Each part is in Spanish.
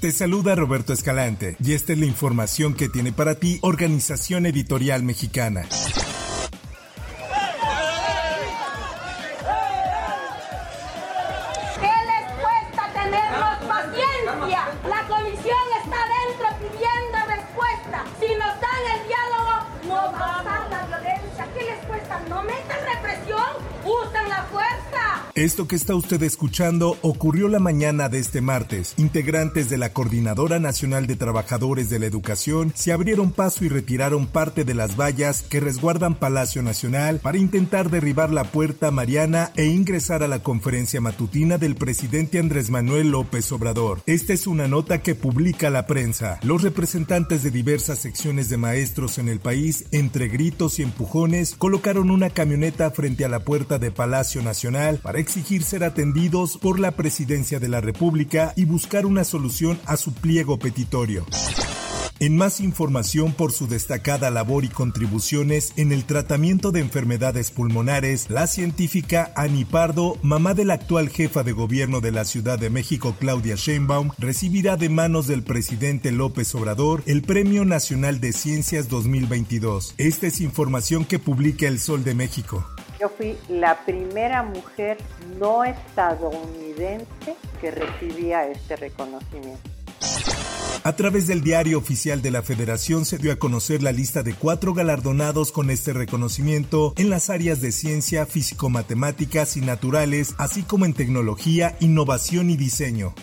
Te saluda Roberto Escalante y esta es la información que tiene para ti Organización Editorial Mexicana. ¿Qué les cuesta tenernos paciencia? La comisión Esto que está usted escuchando ocurrió la mañana de este martes. Integrantes de la Coordinadora Nacional de Trabajadores de la Educación se abrieron paso y retiraron parte de las vallas que resguardan Palacio Nacional para intentar derribar la puerta mariana e ingresar a la conferencia matutina del presidente Andrés Manuel López Obrador. Esta es una nota que publica la prensa. Los representantes de diversas secciones de maestros en el país, entre gritos y empujones, colocaron una camioneta frente a la puerta de Palacio Nacional para exigir ser atendidos por la presidencia de la República y buscar una solución a su pliego petitorio. En más información por su destacada labor y contribuciones en el tratamiento de enfermedades pulmonares, la científica Ani Pardo, mamá de la actual jefa de gobierno de la Ciudad de México, Claudia Sheinbaum, recibirá de manos del presidente López Obrador el Premio Nacional de Ciencias 2022. Esta es información que publica El Sol de México. Yo fui la primera mujer no estadounidense que recibía este reconocimiento. A través del diario oficial de la Federación se dio a conocer la lista de cuatro galardonados con este reconocimiento en las áreas de ciencia, físico-matemáticas y naturales, así como en tecnología, innovación y diseño.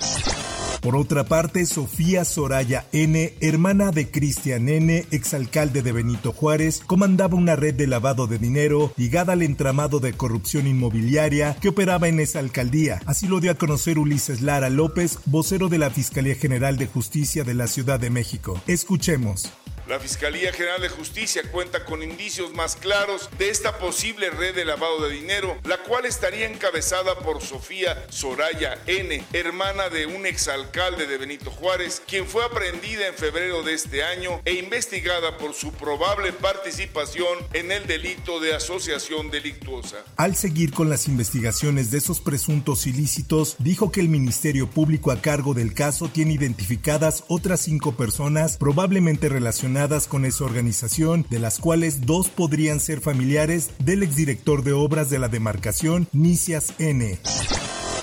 Por otra parte, Sofía Soraya N., hermana de Cristian N., exalcalde de Benito Juárez, comandaba una red de lavado de dinero ligada al entramado de corrupción inmobiliaria que operaba en esa alcaldía. Así lo dio a conocer Ulises Lara López, vocero de la Fiscalía General de Justicia de la Ciudad de México. Escuchemos. La Fiscalía General de Justicia cuenta con indicios más claros de esta posible red de lavado de dinero, la cual estaría encabezada por Sofía Soraya N., hermana de un exalcalde de Benito Juárez, quien fue aprehendida en febrero de este año e investigada por su probable participación en el delito de asociación delictuosa. Al seguir con las investigaciones de esos presuntos ilícitos, dijo que el Ministerio Público a cargo del caso tiene identificadas otras cinco personas probablemente relacionadas con esa organización, de las cuales dos podrían ser familiares del exdirector de obras de la demarcación, Nicias N.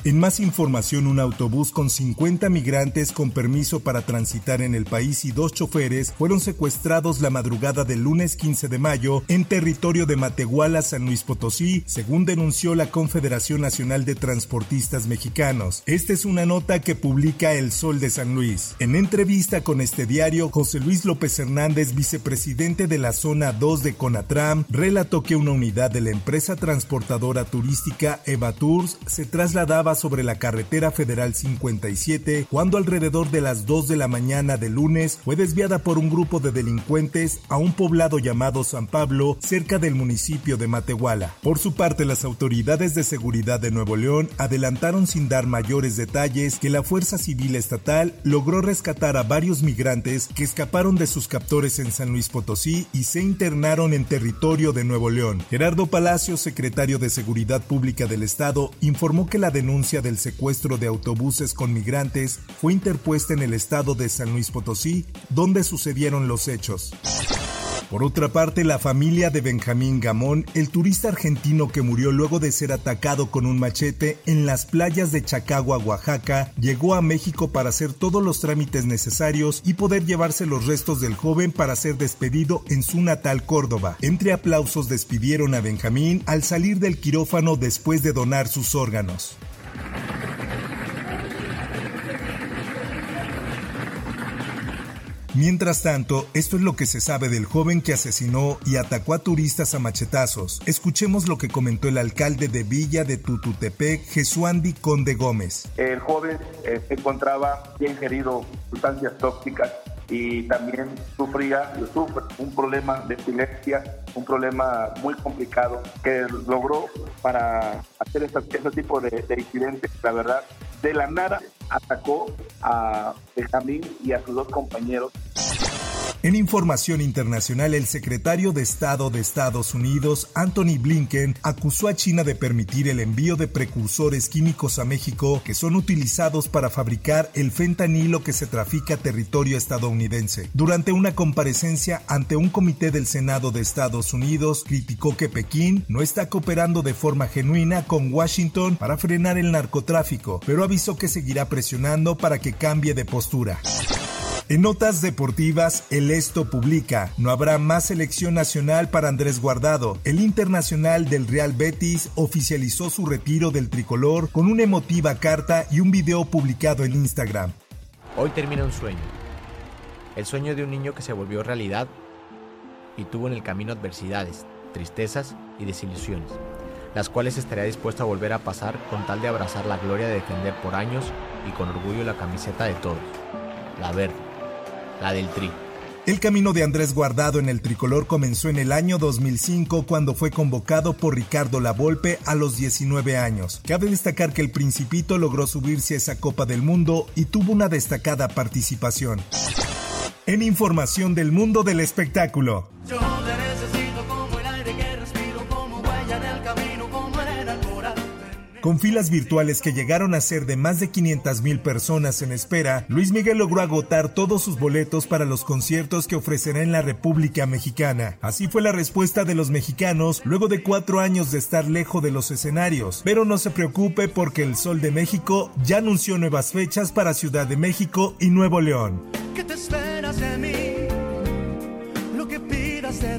En más información, un autobús con 50 migrantes con permiso para transitar en el país y dos choferes fueron secuestrados la madrugada del lunes 15 de mayo en territorio de Matehuala, San Luis Potosí, según denunció la Confederación Nacional de Transportistas Mexicanos. Esta es una nota que publica El Sol de San Luis. En entrevista con este diario, José Luis López Hernández, vicepresidente de la zona 2 de Conatram, relató que una unidad de la empresa transportadora turística Eva Tours se trasladaba sobre la carretera federal 57 cuando alrededor de las 2 de la mañana de lunes fue desviada por un grupo de delincuentes a un poblado llamado San Pablo cerca del municipio de Matehuala. Por su parte, las autoridades de seguridad de Nuevo León adelantaron sin dar mayores detalles que la Fuerza Civil Estatal logró rescatar a varios migrantes que escaparon de sus captores en San Luis Potosí y se internaron en territorio de Nuevo León. Gerardo Palacio, secretario de Seguridad Pública del Estado, informó que la denuncia del secuestro de autobuses con migrantes fue interpuesta en el estado de San Luis Potosí, donde sucedieron los hechos. Por otra parte, la familia de Benjamín Gamón, el turista argentino que murió luego de ser atacado con un machete en las playas de Chacagua, Oaxaca, llegó a México para hacer todos los trámites necesarios y poder llevarse los restos del joven para ser despedido en su natal Córdoba. Entre aplausos despidieron a Benjamín al salir del quirófano después de donar sus órganos. Mientras tanto, esto es lo que se sabe del joven que asesinó y atacó a turistas a machetazos. Escuchemos lo que comentó el alcalde de Villa de Tututepec, Jesuandi Conde Gómez. El joven eh, se encontraba bien ingerido sustancias tóxicas y también sufría, sufre un problema de epilepsia, un problema muy complicado que logró para hacer este, tipo de, de incidentes, la verdad, de la nada atacó a Benjamín y a sus dos compañeros en información internacional, el secretario de Estado de Estados Unidos, Anthony Blinken, acusó a China de permitir el envío de precursores químicos a México que son utilizados para fabricar el fentanilo que se trafica a territorio estadounidense. Durante una comparecencia ante un comité del Senado de Estados Unidos, criticó que Pekín no está cooperando de forma genuina con Washington para frenar el narcotráfico, pero avisó que seguirá presionando para que cambie de postura. En notas deportivas, el Esto publica, no habrá más selección nacional para Andrés Guardado. El internacional del Real Betis oficializó su retiro del tricolor con una emotiva carta y un video publicado en Instagram. Hoy termina un sueño. El sueño de un niño que se volvió realidad y tuvo en el camino adversidades, tristezas y desilusiones, las cuales estaría dispuesto a volver a pasar con tal de abrazar la gloria de defender por años y con orgullo la camiseta de todos, la verde la del Tri. El camino de Andrés Guardado en el tricolor comenzó en el año 2005 cuando fue convocado por Ricardo Lavolpe a los 19 años. Cabe destacar que el Principito logró subirse a esa Copa del Mundo y tuvo una destacada participación. En información del mundo del espectáculo. Con filas virtuales que llegaron a ser de más de 500 mil personas en espera, Luis Miguel logró agotar todos sus boletos para los conciertos que ofrecerá en la República Mexicana. Así fue la respuesta de los mexicanos luego de cuatro años de estar lejos de los escenarios. Pero no se preocupe porque el Sol de México ya anunció nuevas fechas para Ciudad de México y Nuevo León. ¿Qué te esperas de mí? Lo que pidas te